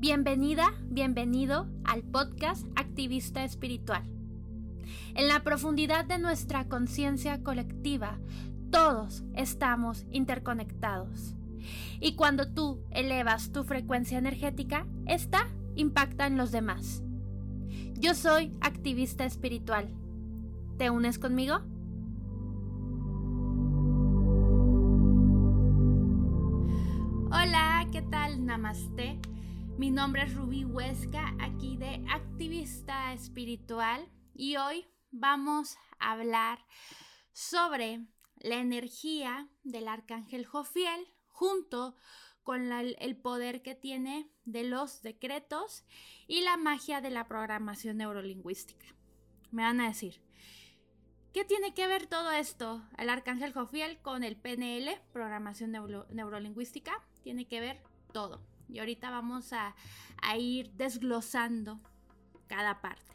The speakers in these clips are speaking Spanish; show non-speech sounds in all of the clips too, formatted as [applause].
Bienvenida, bienvenido al podcast Activista Espiritual. En la profundidad de nuestra conciencia colectiva, todos estamos interconectados. Y cuando tú elevas tu frecuencia energética, esta impacta en los demás. Yo soy activista espiritual. ¿Te unes conmigo? Hola, ¿qué tal? Namaste. Mi nombre es Rubí Huesca, aquí de Activista Espiritual, y hoy vamos a hablar sobre la energía del arcángel Jofiel junto con el poder que tiene de los decretos y la magia de la programación neurolingüística. Me van a decir, ¿qué tiene que ver todo esto? El arcángel Jofiel con el PNL, programación neurolingüística, tiene que ver todo. Y ahorita vamos a, ir desglosando cada parte.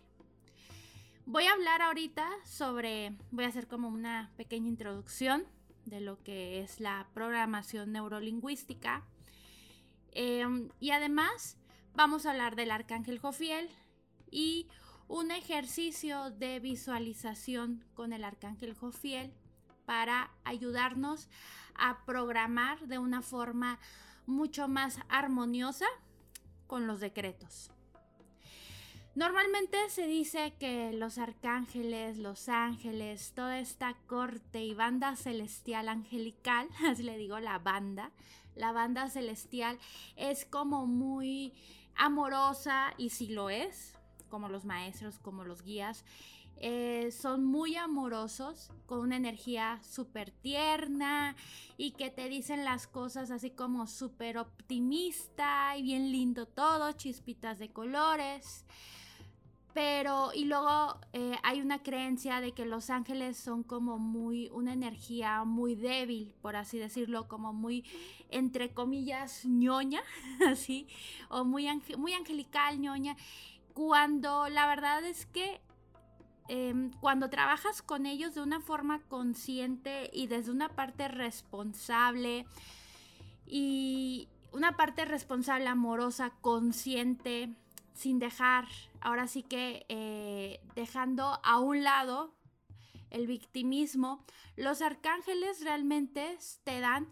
Voy a hablar ahorita sobre, voy a hacer como una pequeña introducción de lo que es la programación neurolingüística. Em, y además vamos a hablar del arcángel Jofiel y un ejercicio de visualización con el arcángel Jofiel para ayudarnos a programar de una forma mucho más armoniosa con los decretos. Normalmente se dice que los arcángeles, los ángeles, toda esta corte y banda celestial angelical, [laughs] así le digo la banda, la banda celestial es como muy amorosa y si lo es, como los maestros, como los guías, eh, son muy amorosos, con una energía súper tierna y que te dicen las cosas así como súper optimista y bien lindo todo, chispitas de colores. Pero, y luego eh, hay una creencia de que los ángeles son como muy, una energía muy débil, por así decirlo, como muy, entre comillas, ñoña, [laughs] así, o muy, muy angelical, ñoña, cuando la verdad es que Em, cuando trabajas con ellos de una forma consciente y desde una parte responsable y una parte responsable, amorosa, consciente, sin dejar, ahora sí que eh, dejando a un lado el victimismo, los arcángeles realmente te dan,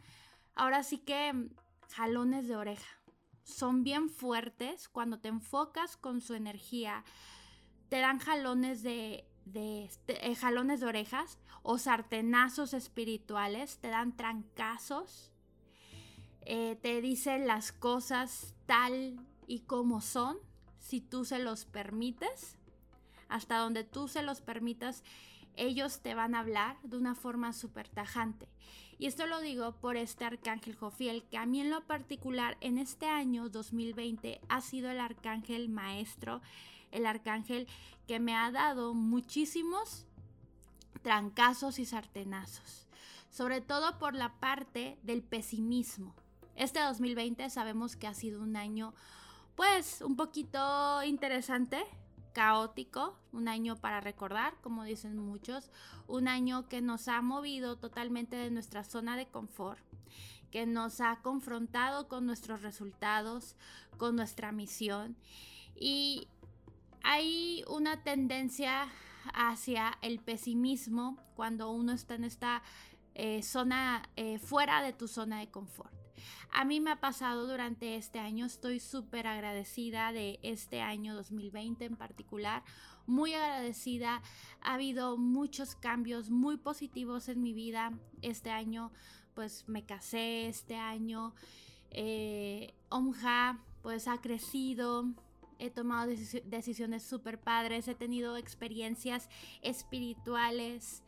ahora sí que jalones de oreja. Son bien fuertes cuando te enfocas con su energía te dan jalones de, este, eh, jalones de orejas o sartenazos espirituales, te dan trancazos, eh, te dicen las cosas tal y como son, si tú se los permites, hasta donde tú se los permitas, ellos te van a hablar de una forma súper tajante. Y esto lo digo por este arcángel Jofiel, que a mí en lo particular en este año 2020 ha sido el arcángel maestro el arcángel que me ha dado muchísimos trancazos y sartenazos, sobre todo por la parte del pesimismo. Este 2020 sabemos que ha sido un año pues un poquito interesante, caótico, un año para recordar, como dicen muchos, un año que nos ha movido totalmente de nuestra zona de confort, que nos ha confrontado con nuestros resultados, con nuestra misión y hay una tendencia hacia el pesimismo cuando uno está en esta eh, zona eh, fuera de tu zona de confort. A mí me ha pasado durante este año, estoy súper agradecida de este año 2020 en particular, muy agradecida, ha habido muchos cambios muy positivos en mi vida. Este año, pues me casé este año, eh, Omja pues ha crecido, he tomado decisiones súper padres, he tenido experiencias espirituales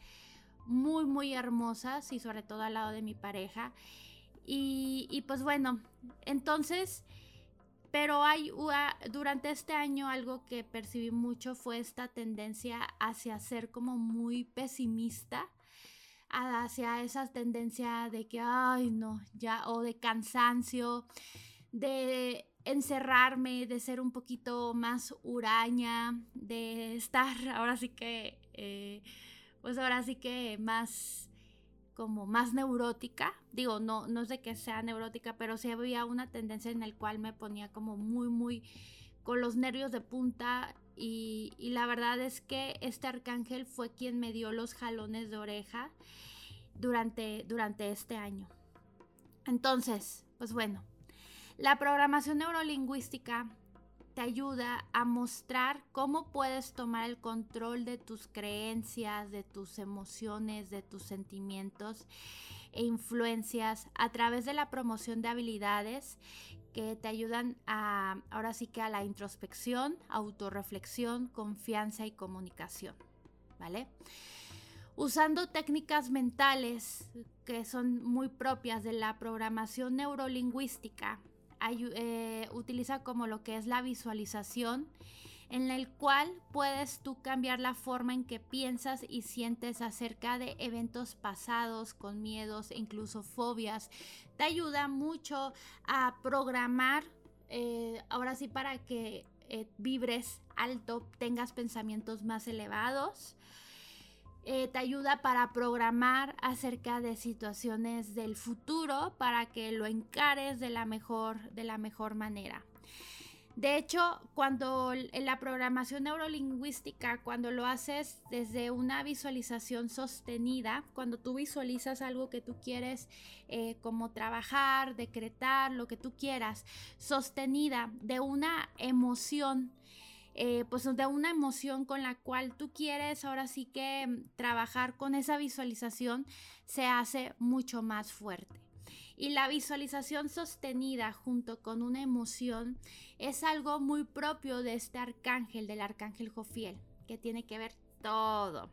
muy, muy hermosas y sobre todo al lado de mi pareja. Y, pues bueno, entonces, pero hay durante este año algo que percibí mucho fue esta tendencia hacia ser como muy pesimista hacia esa tendencia de que, ay, no, ya, o de cansancio, de encerrarme, de ser un poquito más huraña, de estar ahora sí que, eh, pues ahora sí que más como más neurótica. Digo, no, no es de que sea neurótica, pero sí había una tendencia en el cual me ponía como muy, muy con los nervios de punta. Y, y la verdad es que este arcángel fue quien me dio los jalones de oreja durante, durante este año. Entonces, pues bueno, la programación neurolingüística te ayuda a mostrar cómo puedes tomar el control de tus creencias, de tus emociones, de tus sentimientos e influencias a través de la promoción de habilidades que te ayudan a, ahora sí que a la introspección, autorreflexión, confianza y comunicación, ¿vale? Usando técnicas mentales que son muy propias de la programación neurolingüística, eh, utiliza como lo que es la visualización, en el cual puedes tú cambiar la forma en que piensas y sientes acerca de eventos pasados con miedos e incluso fobias. Te ayuda mucho a programar, eh, ahora sí, para que eh, vibres alto, tengas pensamientos más elevados. Eh, te ayuda para programar acerca de situaciones del futuro para que lo encares de la mejor, de la mejor manera. De hecho, cuando la programación neurolingüística, cuando lo haces desde una visualización sostenida, cuando tú visualizas algo que tú quieres eh, como trabajar, decretar, lo que tú quieras, sostenida de una emoción, eh, pues de una emoción con la cual tú quieres ahora sí que mm, trabajar con esa visualización se hace mucho más fuerte. Y la visualización sostenida junto con una emoción es algo muy propio de este arcángel, del arcángel Jofiel, que tiene que ver todo.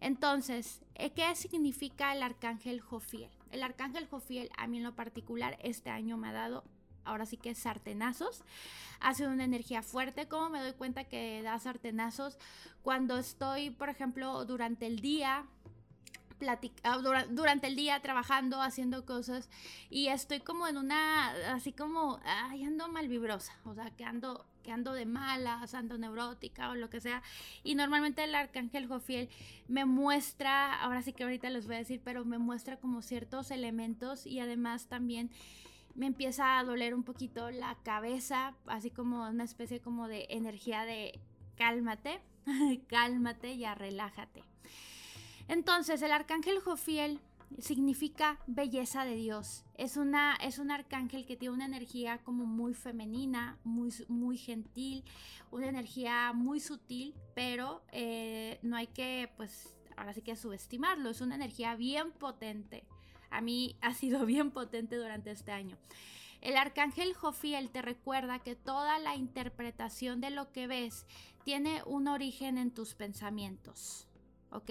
Entonces, eh, ¿qué significa el arcángel Jofiel? El arcángel Jofiel a mí en lo particular este año me ha dado ahora sí que sartenazos. Hace una energía fuerte. ¿Cómo me doy cuenta que da sartenazos? Cuando estoy, por ejemplo, durante el día ah, durante el día trabajando, haciendo cosas y estoy como en una, así como, ay, ando mal vibrosa, o sea, que ando, que ando de malas, ando neurótica o lo que sea. Y normalmente el arcángel Jofiel me muestra, ahora sí que ahorita les voy a decir, pero me muestra como ciertos elementos y además también me empieza a doler un poquito la cabeza, así como una especie como de energía de cálmate, [laughs] cálmate, ya relájate. Entonces, el arcángel Jofiel significa belleza de Dios. Es, una, es un arcángel que tiene una energía como muy femenina, muy, muy gentil, una energía muy sutil, pero eh, no hay que, pues, ahora sí que subestimarlo. Es una energía bien potente a mí ha sido [laughs] bien potente durante este año. El arcángel Jofiel te recuerda que toda la interpretación de lo que ves tiene un origen en tus pensamientos. ¿Ok?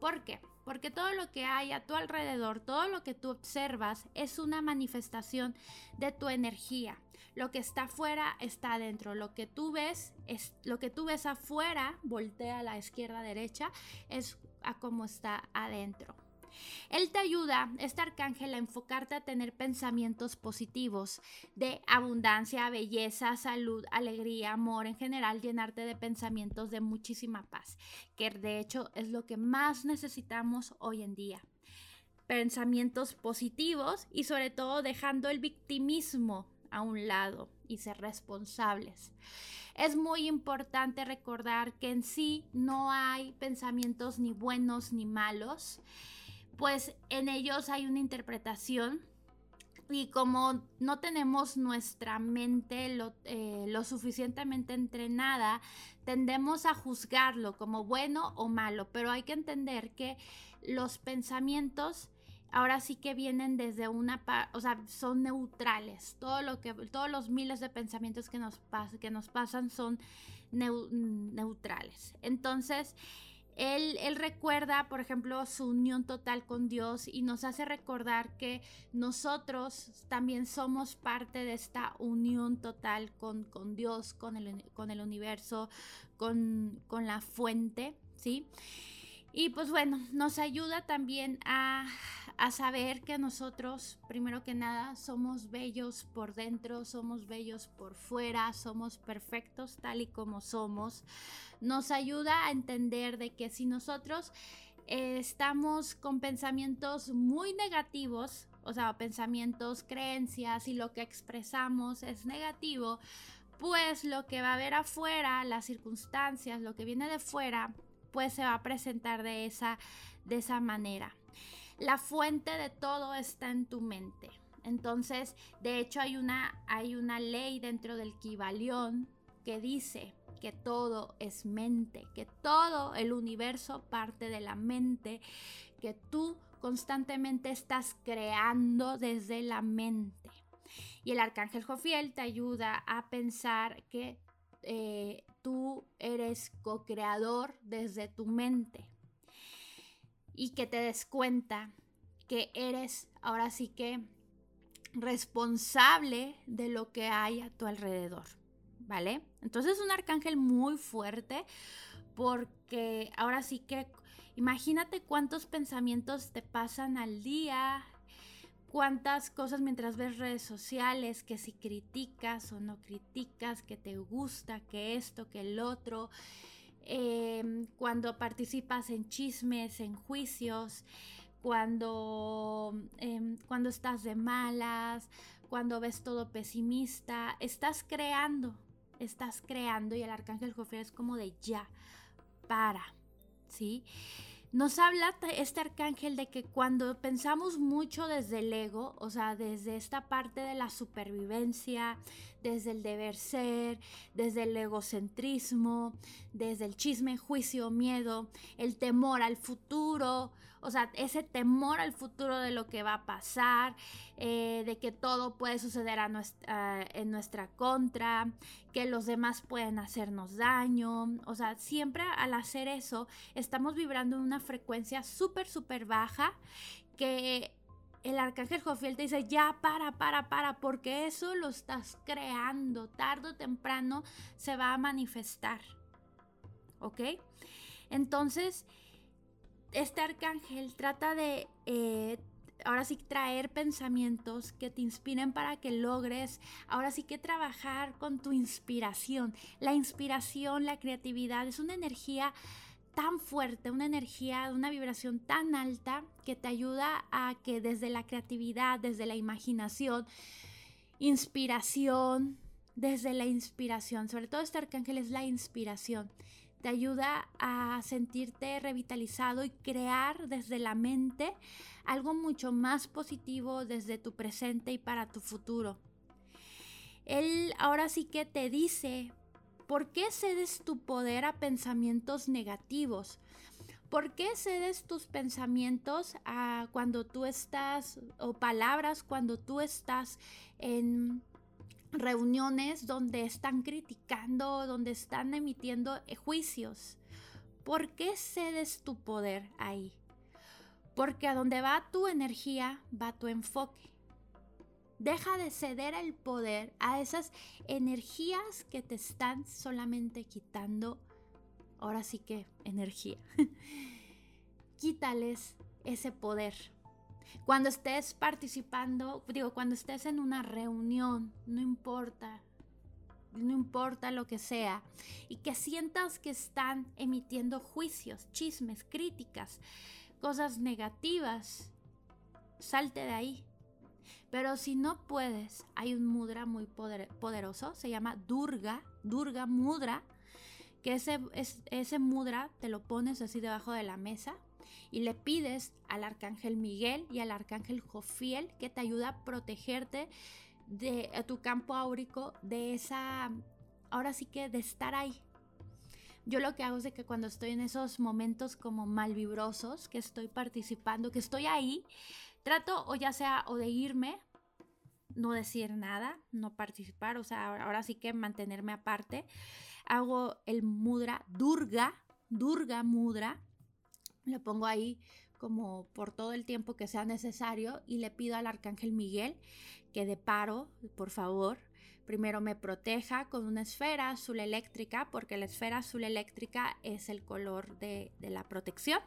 ¿Por qué? Porque todo lo que hay a tu alrededor, todo lo que tú observas es una manifestación de tu energía. Lo que está afuera está adentro. Lo que tú ves es lo que tú ves afuera, voltea a la izquierda derecha, es a cómo está adentro. Él te ayuda, este arcángel, a enfocarte a tener pensamientos positivos de abundancia, belleza, salud, alegría, amor, en general, llenarte de pensamientos de muchísima paz, que de hecho es lo que más necesitamos hoy en día pensamientos positivos y sobre todo dejando el victimismo a un lado y ser responsables. Es muy importante recordar que en sí no hay pensamientos ni buenos ni malos pues en ellos hay una interpretación y como no tenemos nuestra mente lo, eh, lo, suficientemente entrenada, tendemos a juzgarlo como bueno o malo, pero hay que entender que los pensamientos ahora sí que vienen desde una, o sea, son neutrales. Todo lo que, todos los miles de pensamientos que nos, que nos pasan son neutrales. Entonces, él, recuerda, por ejemplo, su unión total con Dios y nos hace recordar que nosotros también somos parte de esta unión total con, Dios, con el, con el universo, con, con la fuente, ¿sí? Y pues bueno, nos ayuda también a, saber que nosotros, primero que nada, somos bellos por dentro, somos bellos por fuera, somos perfectos tal y como somos. Nos ayuda a entender de que si nosotros eh, estamos con pensamientos muy negativos, o sea, pensamientos, creencias y lo que expresamos es negativo, pues lo que va a haber afuera, las circunstancias, lo que viene de fuera, pues se va a presentar de esa, de esa manera. La fuente de todo está en tu mente. Entonces, de hecho, hay una, hay una ley dentro del Kibalión que dice que todo es mente, que todo el universo parte de la mente, que tú constantemente estás creando desde la mente. Y el arcángel Jofiel te ayuda a pensar que eh, tú eres co-creador desde tu mente y que te des cuenta que eres ahora sí que responsable de lo que hay a tu alrededor, ¿vale? Entonces es un arcángel muy fuerte porque ahora sí que imagínate cuántos pensamientos te pasan al día, cuántas cosas mientras ves redes sociales, que si criticas o no criticas, que te gusta, que esto, que el otro, em, cuando participas en chismes, en juicios, cuando, em, cuando estás de malas, cuando ves todo pesimista, estás creando, estás creando y el arcángel Jofiel es como de ya, para, ¿sí? Nos habla este arcángel de que cuando pensamos mucho desde el ego, o sea, desde esta parte de la supervivencia, desde el deber ser, desde el egocentrismo, desde el chisme, juicio, miedo, el temor al futuro, o sea, ese temor al futuro de lo que va a pasar, eh, de que todo puede suceder en nuestra contra, que los demás pueden hacernos daño. O sea, siempre al hacer eso estamos vibrando en una frecuencia súper, súper baja que el arcángel Jofiel te dice, ya para, para, para, porque eso lo estás creando, tarde o temprano se va a manifestar. ¿Ok? Entonces, este arcángel trata de, eh, ahora sí, traer pensamientos que te inspiren para que logres, ahora sí que trabajar con tu inspiración. La inspiración, la creatividad es una energía tan fuerte, una energía, una vibración tan alta que te ayuda a que desde la creatividad, desde la imaginación, inspiración, desde la inspiración, sobre todo este arcángel es la inspiración te ayuda a sentirte revitalizado y crear desde la mente algo mucho más positivo desde tu presente y para tu futuro. Él ahora sí que te dice, ¿por qué cedes tu poder a pensamientos negativos? ¿Por qué cedes tus pensamientos a cuando tú estás, o palabras cuando tú estás en reuniones donde están criticando, donde están emitiendo eh, juicios. ¿Por qué cedes tu poder ahí? Porque a donde va tu energía, va tu enfoque. Deja de ceder el poder a esas energías que te están solamente quitando, ahora sí que energía. [laughs] Quítales ese poder cuando estés participando, digo, cuando estés en una reunión, no importa, no importa lo que sea, y que sientas que están emitiendo juicios, chismes, críticas, cosas negativas, salte de ahí. Pero si no puedes, hay un mudra muy poderoso, se llama Durga, Durga Mudra, que ese, ese mudra te lo pones así debajo de la mesa y le pides al arcángel Miguel y al arcángel Jofiel que te ayuda a protegerte de tu campo áurico de esa, ahora sí que de estar ahí. Yo lo que hago es que cuando estoy en esos momentos como malvibrosos, que estoy participando, que estoy ahí, trato o ya sea o de irme, no decir nada, no participar, o sea, ahora sí que mantenerme aparte. Hago el mudra Durga, Durga Mudra, le pongo ahí como por todo el tiempo que sea necesario y le pido al arcángel Miguel que de paro, por favor, primero me proteja con una esfera azul eléctrica, porque la esfera azul eléctrica es el color de, de, la protección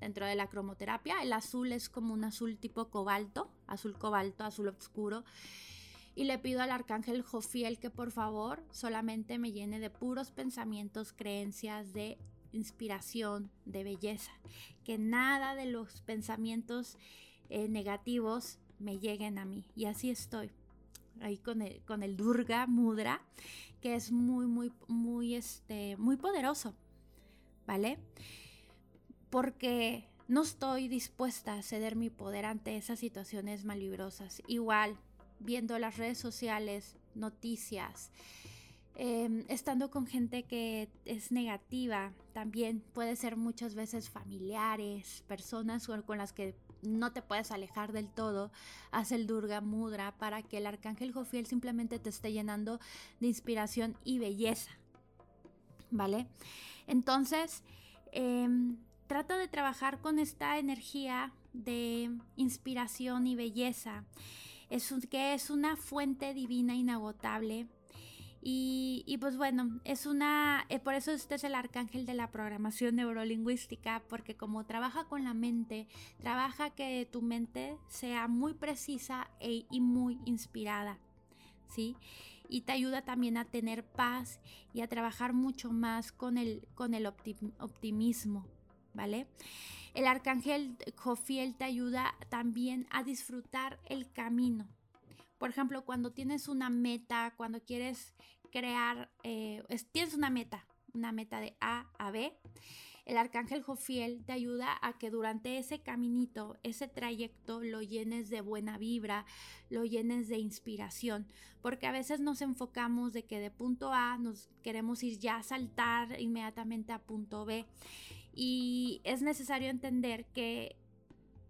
dentro de la cromoterapia. El azul es como un azul tipo cobalto, azul cobalto, azul oscuro. Y le pido al arcángel Jofiel que por favor solamente me llene de puros pensamientos, creencias de inspiración, de belleza. Que nada de los pensamientos eh, negativos me lleguen a mí. Y así estoy. Ahí con el, con el Durga Mudra, que es muy, muy, muy, este, muy poderoso. ¿Vale? Porque no estoy dispuesta a ceder mi poder ante esas situaciones malvibrosas. Igual, viendo las redes sociales, noticias, em, estando con gente que es negativa, también puede ser muchas veces familiares, personas con las que no te puedes alejar del todo, haz el Durga Mudra para que el arcángel Jofiel simplemente te esté llenando de inspiración y belleza. ¿Vale? Entonces, em, trata de trabajar con esta energía de inspiración y belleza, es que es una fuente divina inagotable. Y, pues bueno, es una, eh, por eso este es el arcángel de la programación neurolingüística, porque como trabaja con la mente, trabaja que tu mente sea muy precisa e, y muy inspirada, ¿sí? Y te ayuda también a tener paz y a trabajar mucho más con el, con el optimismo, ¿vale? El arcángel Jofiel te ayuda también a disfrutar el camino. Por ejemplo, cuando tienes una meta, cuando quieres crear, eh, tienes una meta, una meta de A a B, el arcángel Jofiel te ayuda a que durante ese caminito, ese trayecto, lo llenes de buena vibra, lo llenes de inspiración, porque a veces nos enfocamos de que de punto A nos queremos ir ya a saltar inmediatamente a punto B. Y es necesario entender que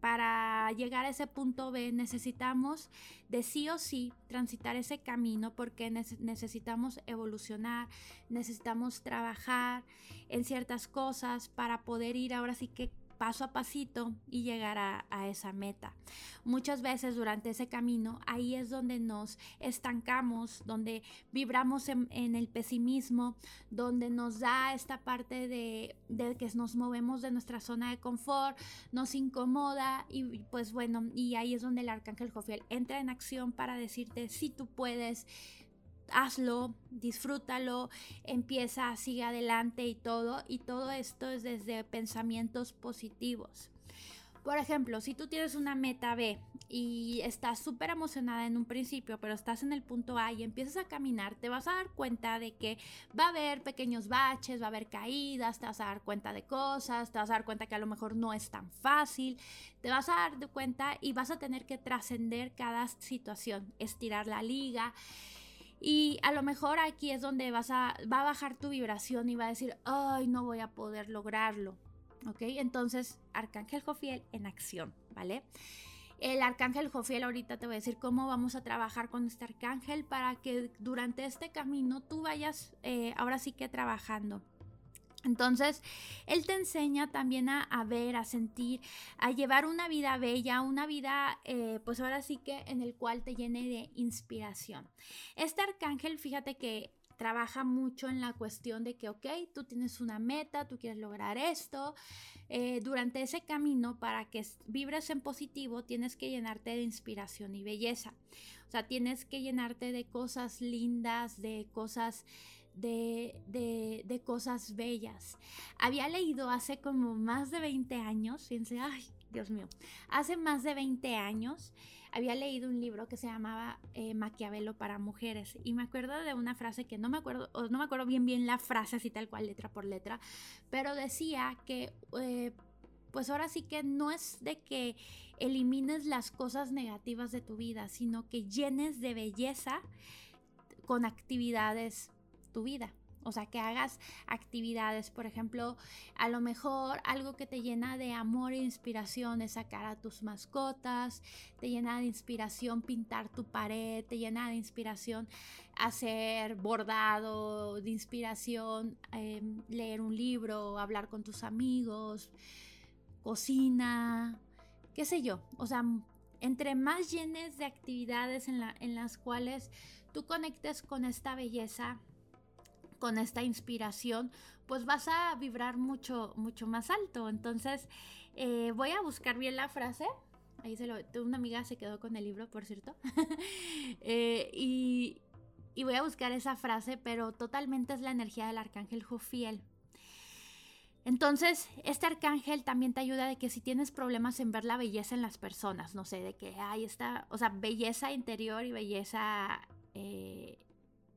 para llegar a ese punto B necesitamos de sí o sí transitar ese camino porque necesitamos evolucionar, necesitamos trabajar en ciertas cosas para poder ir ahora sí que paso a pasito y llegar a, esa meta. Muchas veces durante ese camino, ahí es donde nos estancamos, donde vibramos en, el pesimismo, donde nos da esta parte de, que nos movemos de nuestra zona de confort, nos incomoda y pues bueno, y ahí es donde el arcángel Jofiel entra en acción para decirte si tú puedes, hazlo, disfrútalo, empieza, sigue adelante y todo. Y todo esto es desde pensamientos positivos. Por ejemplo, si tú tienes una meta B y estás súper emocionada en un principio, pero estás en el punto A y empiezas a caminar, te vas a dar cuenta de que va a haber pequeños baches, va a haber caídas, te vas a dar cuenta de cosas, te vas a dar cuenta que a lo mejor no es tan fácil, te vas a dar cuenta y vas a tener que trascender cada situación, estirar la liga. Y a lo mejor aquí es donde vas a, va a bajar tu vibración y va a decir, ay, no voy a poder lograrlo. ¿Ok? Entonces, Arcángel Jofiel en acción, ¿vale? El Arcángel Jofiel, ahorita te voy a decir cómo vamos a trabajar con este Arcángel para que durante este camino tú vayas eh, ahora sí que trabajando. Entonces, Él te enseña también a, ver, a sentir, a llevar una vida bella, una vida, eh, pues ahora sí que en el cual te llene de inspiración. Este arcángel, fíjate que trabaja mucho en la cuestión de que, ok, tú tienes una meta, tú quieres lograr esto. Eh, durante ese camino, para que vibres en positivo, tienes que llenarte de inspiración y belleza. O sea, tienes que llenarte de cosas lindas, de cosas de, cosas bellas. Había leído hace como más de 20 años, fíjense, ay, Dios mío, hace más de 20 años había leído un libro que se llamaba eh, Maquiavelo para mujeres y me acuerdo de una frase que no me acuerdo, o no me acuerdo bien bien la frase así tal cual letra por letra, pero decía que eh, pues ahora sí que no es de que elimines las cosas negativas de tu vida, sino que llenes de belleza con actividades tu vida. O sea, que hagas actividades, por ejemplo, a lo mejor algo que te llena de amor e inspiración es sacar a tus mascotas, te llena de inspiración pintar tu pared, te llena de inspiración hacer bordado, de inspiración em, leer un libro, hablar con tus amigos, cocina, qué sé yo. O sea, entre más llenes de actividades en, en las cuales tú conectes con esta belleza, con esta inspiración, pues vas a vibrar mucho, mucho más alto. Entonces, eh, voy a buscar bien la frase. Ahí se lo, una amiga se quedó con el libro, por cierto. [laughs] Eh, y, voy a buscar esa frase, pero totalmente es la energía del arcángel Jofiel. Entonces, este arcángel también te ayuda de que si tienes problemas en ver la belleza en las personas, no sé, de que hay esta, o sea, belleza interior y belleza eh,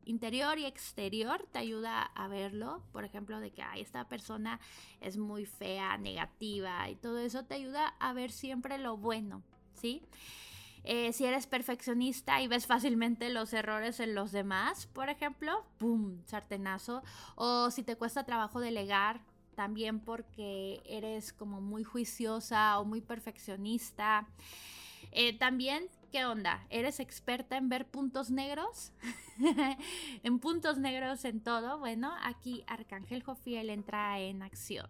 interior y exterior, te ayuda a verlo. Por ejemplo, de que esta persona es muy fea, negativa y todo eso te ayuda a ver siempre lo bueno, ¿sí? Eh, si eres perfeccionista y ves fácilmente los errores en los demás, por ejemplo, ¡pum! sartenazo. O si te cuesta trabajo delegar, también porque eres como muy juiciosa o muy perfeccionista. Eh, también, ¿qué onda? ¿Eres experta en ver puntos negros? [laughs] en puntos negros en todo. Bueno, aquí Arcángel Jofiel entra en acción.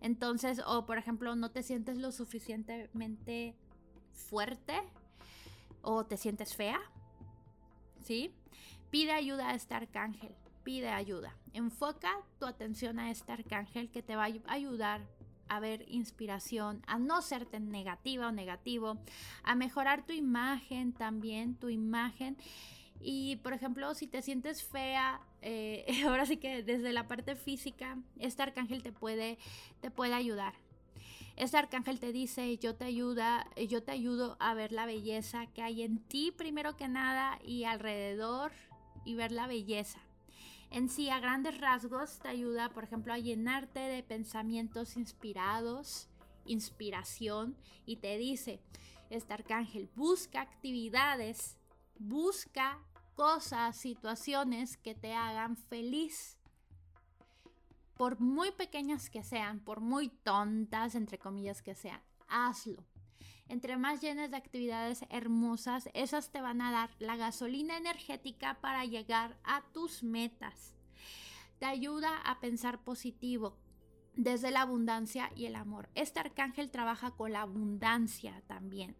Entonces, o por ejemplo, no te sientes lo suficientemente fuerte o te sientes fea, ¿sí? Pide ayuda a este arcángel pide ayuda. Enfoca tu atención a este arcángel que te va a ayudar a ver inspiración, a no ser tan negativa o negativo, a mejorar tu imagen también, tu imagen. Y por ejemplo, si te sientes fea, eh, [laughs] ahora sí que desde la parte física, este arcángel te puede, te puede ayudar. Este arcángel te dice, yo te ayuda, yo te ayudo a ver la belleza que hay en ti primero que nada y alrededor y ver la belleza en sí a grandes rasgos te ayuda, por ejemplo, a llenarte de pensamientos inspirados, inspiración, y te dice, este arcángel, busca actividades, busca cosas, situaciones que te hagan feliz. Por muy pequeñas que sean, por muy tontas, entre comillas que sean, hazlo. Entre más llenas de actividades hermosas, esas te van a dar la gasolina energética para llegar a tus metas. Te ayuda a pensar positivo desde la abundancia y el amor. Este arcángel trabaja con la abundancia también.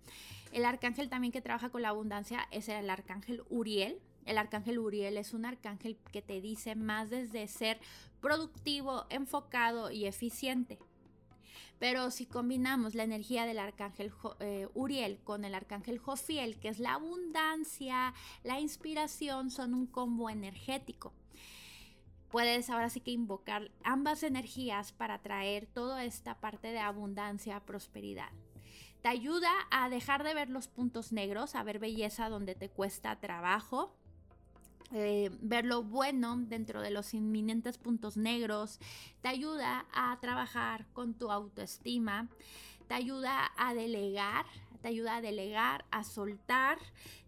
El arcángel también que trabaja con la abundancia es el arcángel Uriel. El arcángel Uriel es un arcángel que te dice más desde ser productivo, enfocado y eficiente. Pero si combinamos la energía del arcángel eh, Uriel con el arcángel Jofiel, que es la abundancia, la inspiración, son un combo energético. Puedes ahora sí que invocar ambas energías para traer toda esta parte de abundancia, prosperidad. Te ayuda a dejar de ver los puntos negros, a ver belleza donde te cuesta trabajo, eh, ver lo bueno dentro de los inminentes puntos negros, te ayuda a trabajar con tu autoestima, te ayuda a delegar, te ayuda a delegar, a soltar,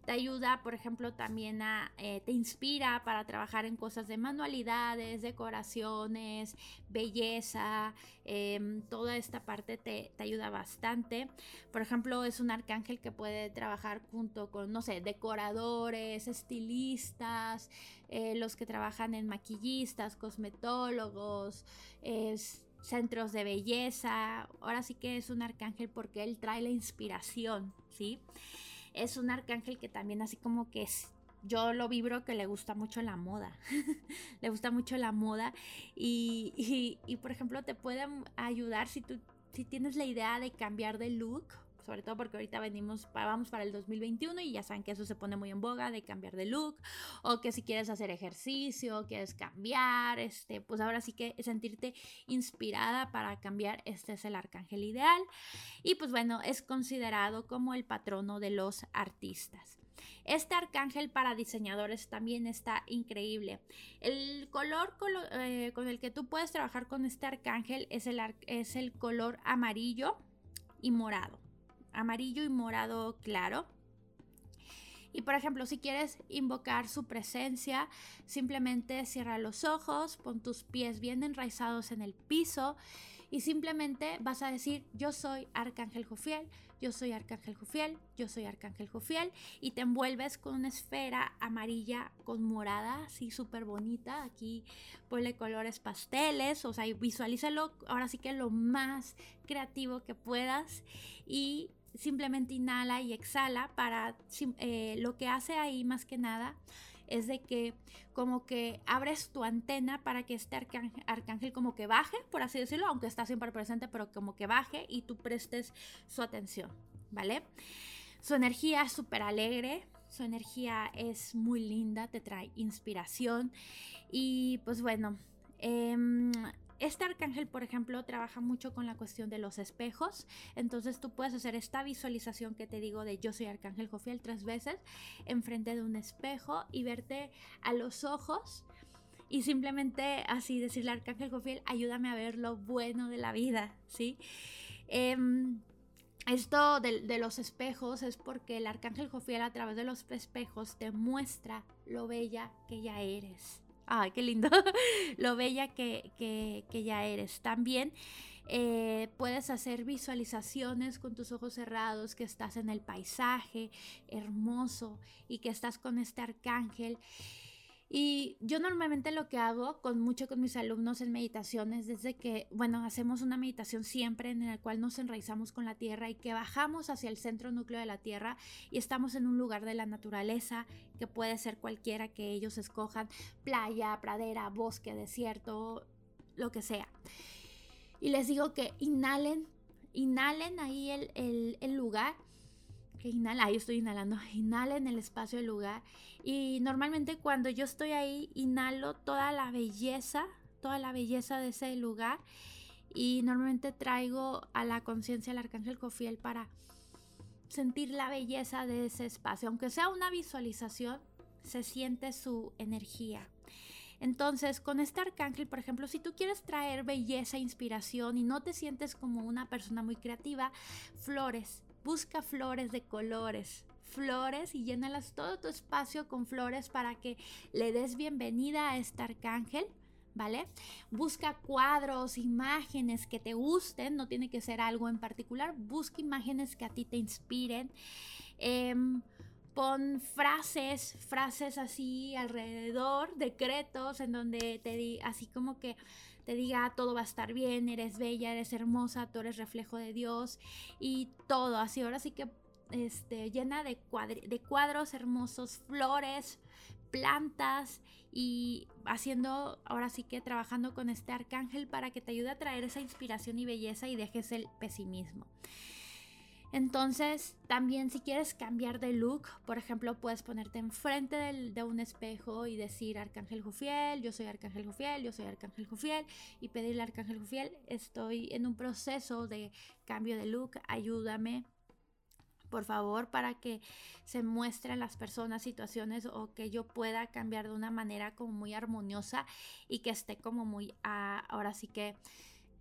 te ayuda, por ejemplo, también a, eh, te inspira para trabajar en cosas de manualidades, decoraciones, belleza, em, toda esta parte te, ayuda bastante. Por ejemplo, es un arcángel que puede trabajar junto con, no sé, decoradores, estilistas, eh, los que trabajan en maquillistas, cosmetólogos, centros de belleza. Ahora sí que es un arcángel porque él trae la inspiración, ¿sí? Es un arcángel que también así como que es, yo lo vibro que le gusta mucho la moda. [laughs] le gusta mucho la moda y, y, por ejemplo te puede ayudar si tú si tienes la idea de cambiar de look sobre todo porque ahorita venimos, vamos para el 2021 y ya saben que eso se pone muy en boga de cambiar de look o que si quieres hacer ejercicio, quieres cambiar, este, pues ahora sí que sentirte inspirada para cambiar, este es el arcángel ideal y pues bueno, es considerado como el patrono de los artistas. Este arcángel para diseñadores también está increíble. El color eh, con el que tú puedes trabajar con este arcángel es el, es el color amarillo y morado amarillo y morado claro. Y por ejemplo, si quieres invocar su presencia, simplemente cierra los ojos, pon tus pies bien enraizados en el piso y simplemente vas a decir, yo soy Arcángel Jofiel, yo soy Arcángel Jofiel, yo soy Arcángel Jofiel y te envuelves con una esfera amarilla con morada, así súper bonita, aquí ponle colores pasteles, o sea, visualízalo ahora sí que lo más creativo que puedas y simplemente inhala y exhala para eh, lo que hace ahí más que nada es de que como que abres tu antena para que este arcángel, como que baje, por así decirlo, aunque está siempre presente, pero como que baje y tú prestes su atención, ¿vale? Su energía es súper alegre, su energía es muy linda, te trae inspiración y pues bueno, em, este arcángel, por ejemplo, trabaja mucho con la cuestión de los espejos. Entonces tú puedes hacer esta visualización que te digo de yo soy arcángel Jofiel tres veces enfrente de un espejo y verte a los ojos y simplemente así decirle al arcángel Jofiel, ayúdame a ver lo bueno de la vida, ¿sí? Em, esto de, los espejos es porque el arcángel Jofiel a través de los espejos te muestra lo bella que ya eres. Ay, qué lindo. [laughs] lo bella que, ya eres. También eh, puedes hacer visualizaciones con tus ojos cerrados, que estás en el paisaje hermoso y que estás con este arcángel. Y yo normalmente lo que hago con mucho con mis alumnos en meditaciones, desde que, bueno, hacemos una meditación siempre en la cual nos enraizamos con la tierra y que bajamos hacia el centro núcleo de la tierra y estamos en un lugar de la naturaleza, que puede ser cualquiera que ellos escojan, playa, pradera, bosque, desierto, lo que sea. Y les digo que inhalen, inhalen ahí el, el, el lugar que inhala, yo estoy inhalando, [laughs] inhala en el espacio del lugar. Y normalmente cuando yo estoy ahí inhalo toda la belleza, toda la belleza de ese lugar. Y normalmente traigo a la conciencia al arcángel Cofiel para sentir la belleza de ese espacio, aunque sea una visualización, se siente su energía. Entonces, con este arcángel, por ejemplo, si tú quieres traer belleza, inspiración y no te sientes como una persona muy creativa, flores, Busca flores de colores, flores y llénalas todo tu espacio con flores para que le des bienvenida a este arcángel. ¿Vale? Busca cuadros, imágenes que te gusten, no tiene que ser algo en particular, busca imágenes que a ti te inspiren. Em, pon frases, frases así alrededor, decretos en donde te di, así como que te diga todo va a estar bien, eres bella, eres hermosa, tú eres reflejo de Dios y todo así. Ahora sí que este, llena de, de cuadros hermosos, flores, plantas y haciendo, ahora sí que trabajando con este arcángel para que te ayude a traer esa inspiración y belleza y dejes el pesimismo. Entonces, también si quieres cambiar de look, por ejemplo, puedes ponerte enfrente de un espejo y decir Arcángel Jufiel, yo soy Arcángel Jufiel, yo soy Arcángel Jufiel, y pedirle a Arcángel Jufiel, estoy en un proceso de cambio de look, ayúdame, por favor, para que se muestren las personas situaciones o que yo pueda cambiar de una manera como muy armoniosa y que esté como muy, ah, ahora sí que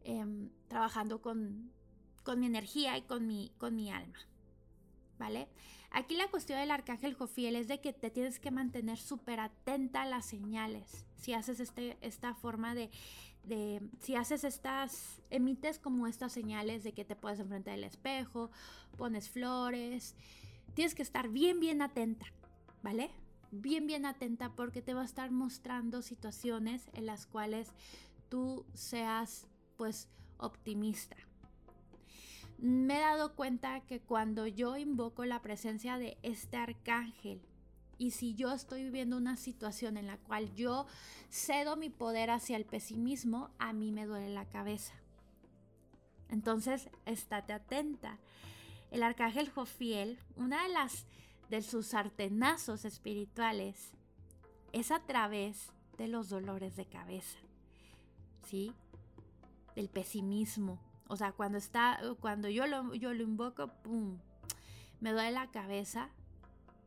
em, trabajando con con mi energía y con mi, con mi alma. ¿Vale? Aquí la cuestión del arcángel Jofiel es de que te tienes que mantener súper atenta a las señales. Si haces este, esta forma de, de, si haces estas, emites como estas señales de que te puedes enfrentar al espejo, pones flores, tienes que estar bien, bien atenta, ¿vale? Bien, bien atenta porque te va a estar mostrando situaciones en las cuales tú seas, pues, optimista me he dado cuenta que cuando yo invoco la presencia de este arcángel, y si yo estoy viviendo una situación en la cual yo cedo mi poder hacia el pesimismo, a mí me duele la cabeza. Entonces, estate atenta. El arcángel Jofiel, una de las de sus sartenazos espirituales, es a través de los dolores de cabeza. ¿Sí? Del pesimismo, o sea, cuando está, cuando yo lo, yo lo invoco, ¡pum! Me duele la cabeza,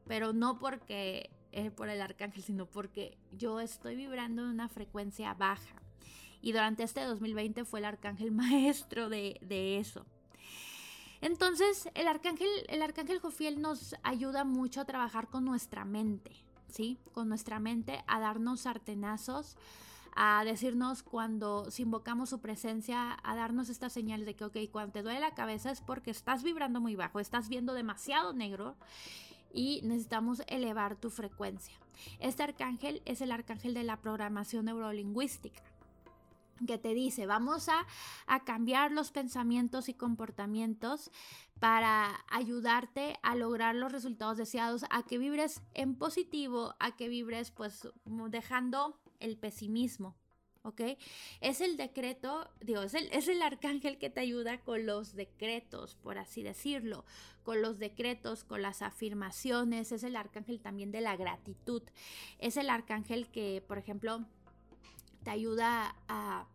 pero no porque es por el arcángel, sino porque yo estoy vibrando en una frecuencia baja. Y durante este 2020 fue el arcángel [laughs] maestro de, de eso. Entonces, el arcángel, el arcángel Jofiel nos ayuda mucho a trabajar con nuestra mente, ¿sí? Con nuestra mente, a darnos sartenazos, a decirnos cuando si invocamos su presencia, a darnos estas señales de que, ok, cuando te duele la cabeza es porque estás vibrando muy bajo, estás viendo demasiado negro y necesitamos elevar tu frecuencia. Este arcángel es el arcángel de la programación neurolingüística que te dice, vamos a, a, cambiar los pensamientos y comportamientos para ayudarte a lograr los resultados deseados, a que vibres en positivo, a que vibres pues dejando el pesimismo. ¿ok? Es el decreto, digo, es el, es el, arcángel que te ayuda con los decretos, por así decirlo, con los decretos, con las afirmaciones, es el arcángel también de la gratitud, es el arcángel que, por ejemplo, te ayuda a,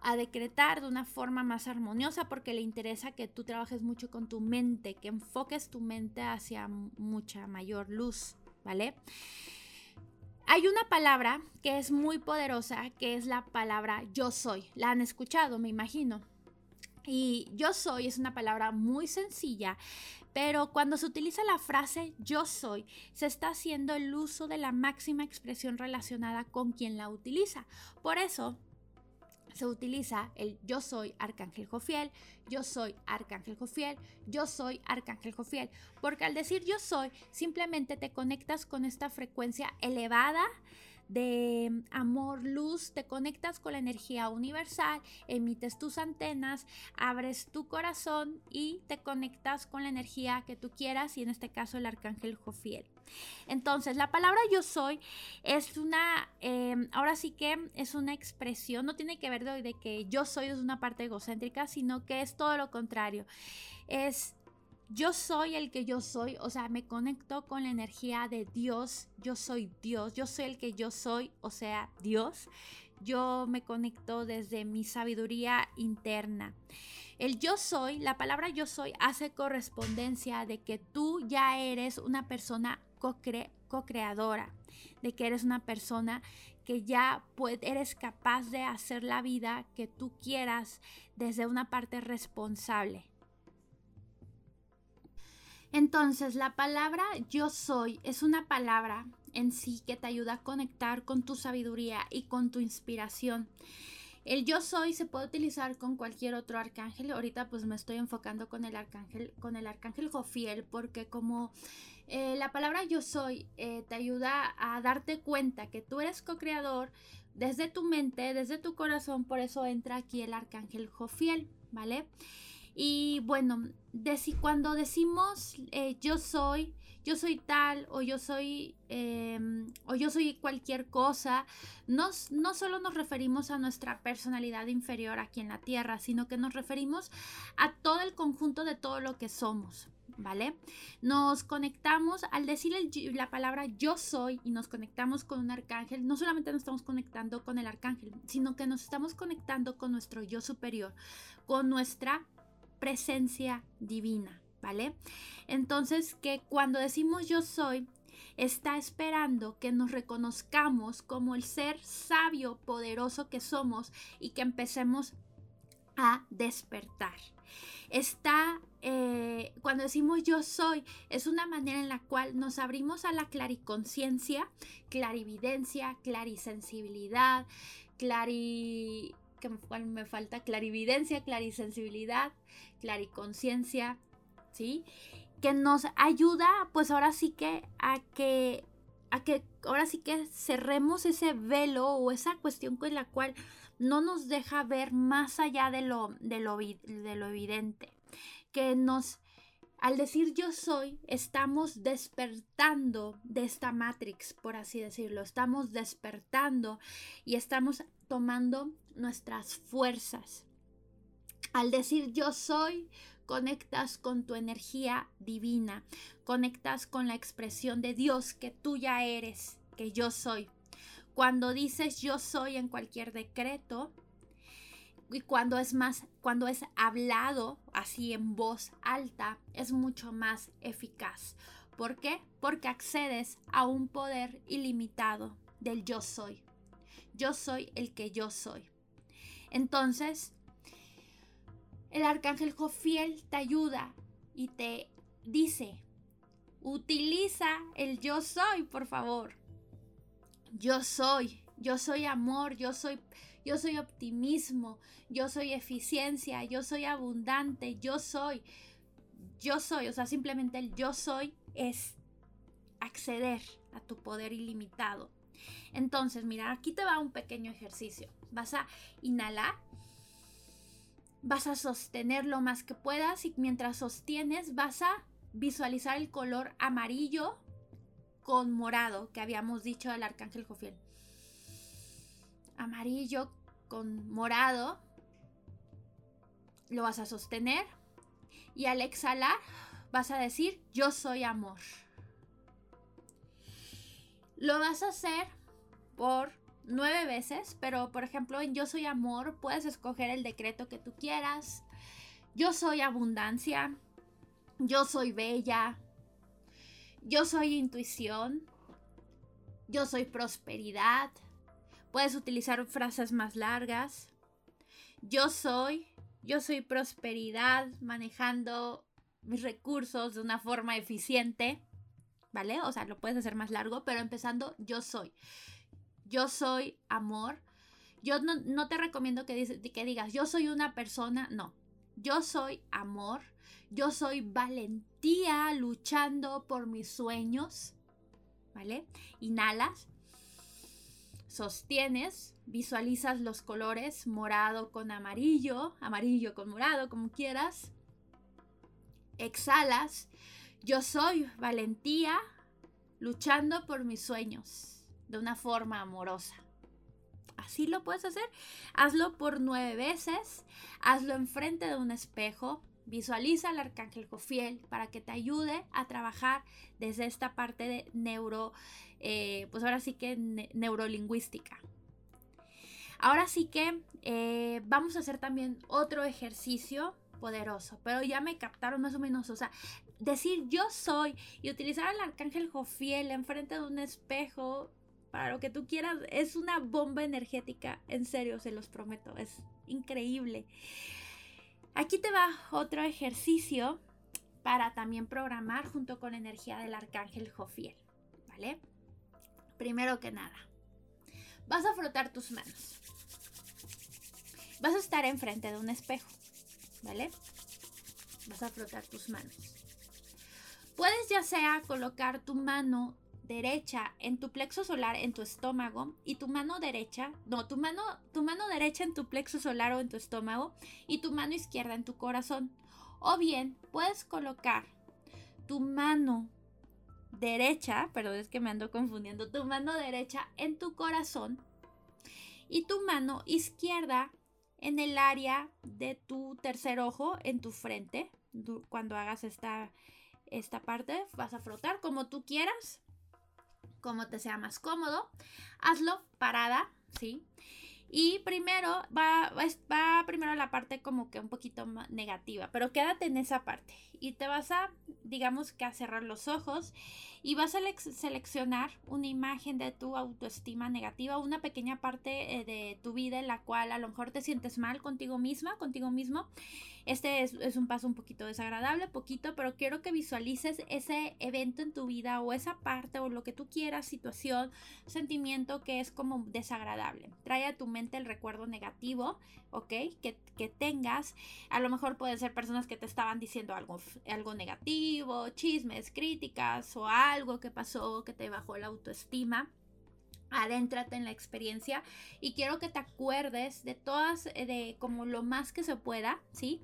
a decretar de una forma más armoniosa porque le interesa que tú trabajes mucho con tu mente, que enfoques tu mente hacia mucha mayor luz, ¿vale? Hay una palabra que es muy poderosa, que es la palabra yo soy. La han escuchado, me imagino. Y yo soy es una palabra muy sencilla, pero cuando se utiliza la frase yo soy, se está haciendo el uso de la máxima expresión relacionada con quien la utiliza. Por eso se utiliza el yo soy Arcángel Jofiel, yo soy Arcángel Jofiel, yo soy Arcángel Jofiel, porque al decir yo soy, simplemente te conectas con esta frecuencia elevada de amor, luz, te conectas con la energía universal, emites tus antenas, abres tu corazón y te conectas con la energía que tú quieras y en este caso el arcángel Jofiel. Entonces, la palabra yo soy es una, em, ahora sí que es una expresión, no tiene que ver de, de que yo soy es una parte egocéntrica, sino que es todo lo contrario. Es yo soy el que yo soy, o sea, me conecto con la energía de Dios, yo soy Dios, yo soy el que yo soy, o sea, Dios. Yo me conecto desde mi sabiduría interna. El yo soy, la palabra yo soy hace correspondencia de que tú ya eres una persona co-creadora, de que eres una persona que ya eres capaz de hacer la vida que tú quieras desde una parte responsable. Entonces, la palabra yo soy es una palabra en sí que te ayuda a conectar con tu sabiduría y con tu inspiración. El yo soy se puede utilizar con cualquier otro arcángel. Ahorita pues me estoy enfocando con el arcángel, con el arcángel Jofiel, porque como eh, la palabra yo soy eh, te ayuda a darte cuenta que tú eres co-creador desde tu mente, desde tu corazón, por eso entra aquí el arcángel Jofiel, ¿vale? Y bueno, cuando decimos eh, yo soy, yo soy tal o yo soy em, o yo soy cualquier cosa, no, no solo nos referimos a nuestra personalidad inferior aquí en la tierra, sino que nos referimos a todo el conjunto de todo lo que somos. ¿Vale? Nos conectamos al decir la palabra yo soy y nos conectamos con un arcángel, no solamente nos estamos conectando con el arcángel, sino que nos estamos conectando con nuestro yo superior, con nuestra presencia divina, ¿vale? Entonces que cuando decimos yo soy, está esperando que nos reconozcamos como el ser sabio, poderoso que somos y que empecemos a despertar. Está, eh, cuando decimos yo soy, es una manera en la cual nos abrimos a la clariconciencia, clarividencia, clarisensibilidad, clari que me, falta clarividencia, clarisensibilidad, clariconciencia, ¿sí? Que nos ayuda, pues ahora sí que a que a que ahora sí que cerremos ese velo o esa cuestión con la cual no nos deja ver más allá de lo, de lo, de lo evidente. Que nos, al decir yo soy, estamos despertando de esta matrix, por así decirlo. Estamos despertando y estamos tomando nuestras fuerzas. Al decir yo soy, conectas con tu energía divina, conectas con la expresión de Dios que tú ya eres, que yo soy. Cuando dices yo soy en cualquier decreto, y cuando es más, cuando es hablado así en voz alta, es mucho más eficaz. ¿Por qué? Porque accedes a un poder ilimitado del yo soy. Yo soy el que yo soy. Entonces, el arcángel Jofiel te ayuda y te dice, utiliza el yo soy, por favor. Yo soy, yo soy amor, yo soy yo soy optimismo, yo soy eficiencia, yo soy abundante, yo soy yo soy, o sea, simplemente el yo soy es acceder a tu poder ilimitado. Entonces, mira, aquí te va un pequeño ejercicio. Vas a inhalar, vas a sostener lo más que puedas y mientras sostienes vas a visualizar el color amarillo con morado que habíamos dicho del arcángel Jofiel. Amarillo con morado. Lo vas a sostener y al exhalar vas a decir yo soy amor. Lo vas a hacer por nueve veces, pero por ejemplo en Yo soy amor puedes escoger el decreto que tú quieras. Yo soy abundancia. Yo soy bella. Yo soy intuición. Yo soy prosperidad. Puedes utilizar frases más largas. Yo soy. Yo soy prosperidad manejando mis recursos de una forma eficiente. ¿Vale? O sea, lo puedes hacer más largo, pero empezando yo soy yo soy amor. Yo no, te recomiendo que, que digas, yo soy una persona, no. Yo soy amor. Yo soy valentía luchando por mis sueños. ¿Vale? Inhalas. Sostienes. Visualizas los colores morado con amarillo, amarillo con morado, como quieras. Exhalas. Yo soy valentía luchando por mis sueños de una forma amorosa. Así lo puedes hacer. Hazlo por nueve veces. Hazlo enfrente de un espejo. Visualiza al arcángel Jofiel para que te ayude a trabajar desde esta parte de neuro, eh, pues ahora sí que neurolingüística. Ahora sí que eh, vamos a hacer también otro ejercicio poderoso, pero ya me captaron más o menos, o sea, decir yo soy y utilizar al arcángel Jofiel enfrente de un espejo para lo que tú quieras. Es una bomba energética, en serio, se los prometo, es increíble. Aquí te va otro ejercicio para también programar junto con energía del arcángel Jofiel, ¿vale? Primero que nada, vas a frotar tus manos. Vas a estar enfrente de un espejo, ¿vale? Vas a frotar tus manos. Puedes ya sea colocar tu mano derecha en tu plexo solar en tu estómago y tu mano derecha, no, tu mano, tu mano derecha en tu plexo solar o en tu estómago y tu mano izquierda en tu corazón. O bien puedes colocar tu mano derecha, perdón es que me ando confundiendo, tu mano derecha en tu corazón y tu mano izquierda en el área de tu tercer ojo en tu frente. Cuando hagas esta, esta parte vas a frotar como tú quieras como te sea más cómodo. Hazlo parada, ¿sí? Y primero va, va primero la parte como que un poquito negativa, pero quédate en esa parte y te vas a, digamos que a cerrar los ojos y vas a seleccionar una imagen de tu autoestima negativa, una pequeña parte eh, de tu vida en la cual a lo mejor te sientes mal contigo misma, contigo mismo. Este es, un paso un poquito desagradable, poquito, pero quiero que visualices ese evento en tu vida o esa parte o lo que tú quieras, situación, sentimiento que es como desagradable. Trae a tu mente el recuerdo negativo, ¿ok? Que, que tengas. A lo mejor pueden ser personas que te estaban diciendo algo algo negativo, chismes, críticas o algo que pasó que te bajó la autoestima adéntrate en la experiencia y quiero que te acuerdes de todas, eh, de como lo más que se pueda, ¿sí?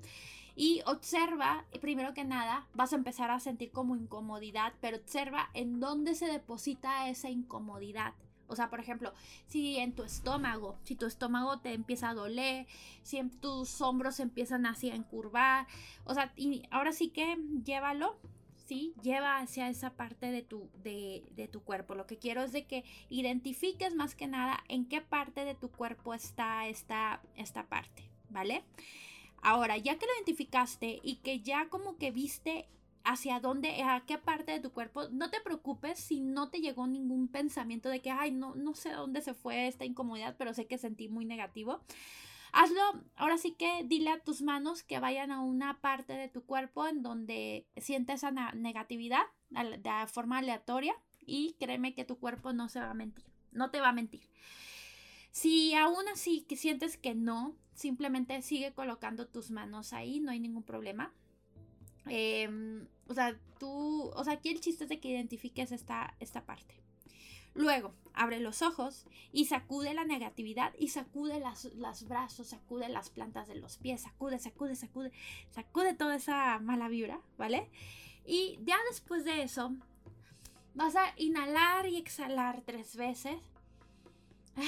Y observa, primero que nada, vas a empezar a sentir como incomodidad, pero observa en dónde se deposita esa incomodidad. O sea, por ejemplo, si en tu estómago, si tu estómago te empieza a doler, si tus hombros empiezan así a encurvar, o sea, y ahora sí que llévalo Lleva hacia esa parte de tu, de, de, tu cuerpo. Lo que quiero es de que identifiques más que nada en qué parte de tu cuerpo está esta, esta parte, ¿vale? Ahora, ya que lo identificaste y que ya como que viste hacia dónde, a qué parte de tu cuerpo. No te preocupes si no te llegó ningún pensamiento de que, ay, no, no sé dónde se fue esta incomodidad, pero sé que sentí muy negativo. Hazlo, ahora sí que dile a tus manos que vayan a una parte de tu cuerpo en donde sientes esa negatividad de forma aleatoria y créeme que tu cuerpo no se va a mentir, no te va a mentir. Si aún así que sientes que no, simplemente sigue colocando tus manos ahí, no hay ningún problema. Em, o sea, tú, o sea, aquí el chiste es de que identifiques esta, esta parte. Luego, abre los ojos y sacude la negatividad y sacude las, los brazos, sacude las plantas de los pies, sacude, sacude, sacude, sacude toda esa mala vibra, ¿vale? Y ya después de eso, vas a inhalar y exhalar tres veces. [sighs]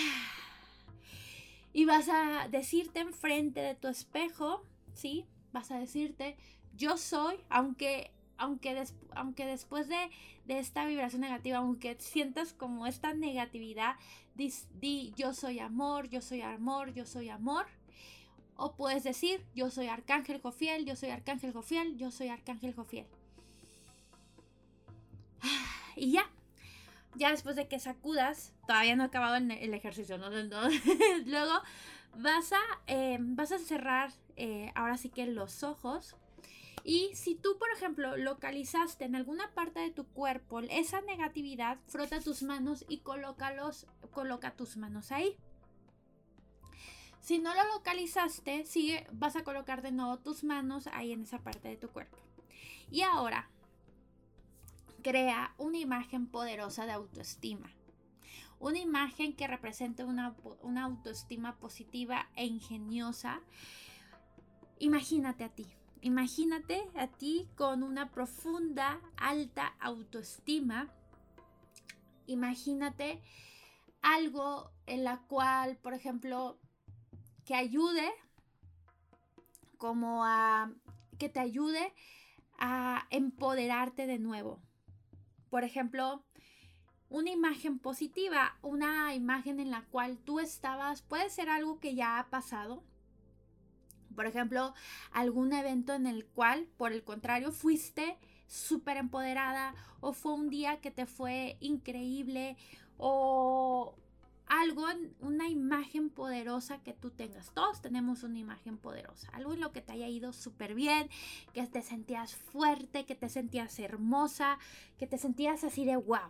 Y vas a decirte enfrente de tu espejo, ¿sí? Vas a decirte, yo soy, aunque aunque, aunque después de, esta vibración negativa, aunque sientas como esta negatividad, di, yo soy amor, yo soy amor, yo soy amor. O puedes decir, yo soy Arcángel Jofiel, yo soy Arcángel Jofiel, yo soy Arcángel Jofiel. [sighs] Y ya, ya después de que sacudas, todavía no he acabado el, ejercicio, ¿no? [laughs] Luego vas a, eh, vas a cerrar eh, ahora sí que los ojos y si tú, por ejemplo, localizaste en alguna parte de tu cuerpo esa negatividad, frota tus manos y colócalos, coloca tus manos ahí. Si no lo localizaste, sigue, vas a colocar de nuevo tus manos ahí en esa parte de tu cuerpo. Y ahora, crea una imagen poderosa de autoestima. Una imagen que represente una, una autoestima positiva e ingeniosa. Imagínate a ti, Imagínate a ti con una profunda, alta autoestima. Imagínate algo en la cual, por ejemplo, que ayude como a que te ayude a empoderarte de nuevo. Por ejemplo, una imagen positiva, una imagen en la cual tú estabas, puede ser algo que ya ha pasado, por ejemplo, algún evento en el cual, por el contrario, fuiste súper empoderada o fue un día que te fue increíble o algo, una imagen poderosa que tú tengas. Todos tenemos una imagen poderosa, algo en lo que te haya ido súper bien, que te sentías fuerte, que te sentías hermosa, que te sentías así de wow,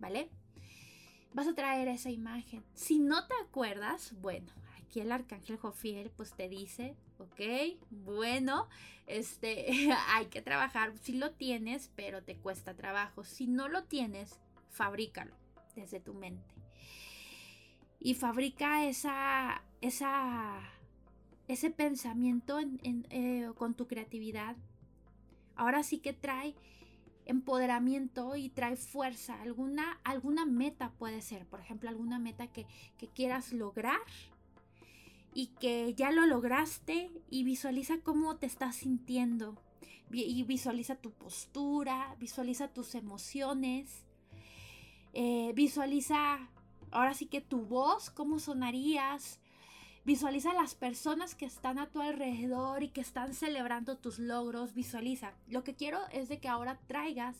¿vale? Vas a traer esa imagen. Si no te acuerdas, bueno, aquí el arcángel Jofiel pues te dice, ok, bueno, este, [laughs] hay que trabajar, si lo tienes, pero te cuesta trabajo. Si no lo tienes, fabrícalo desde tu mente. Y fabrica esa, esa, ese pensamiento eh, con tu creatividad. Ahora sí que trae empoderamiento y trae fuerza. Alguna, alguna meta puede ser, por ejemplo, alguna meta que, que quieras lograr y que ya lo lograste y visualiza cómo te estás sintiendo. Y visualiza tu postura, visualiza tus emociones, eh, visualiza ahora sí que tu voz, cómo sonarías, Visualiza las personas que están a tu alrededor y que están celebrando tus logros. Visualiza. Lo que quiero es de que ahora traigas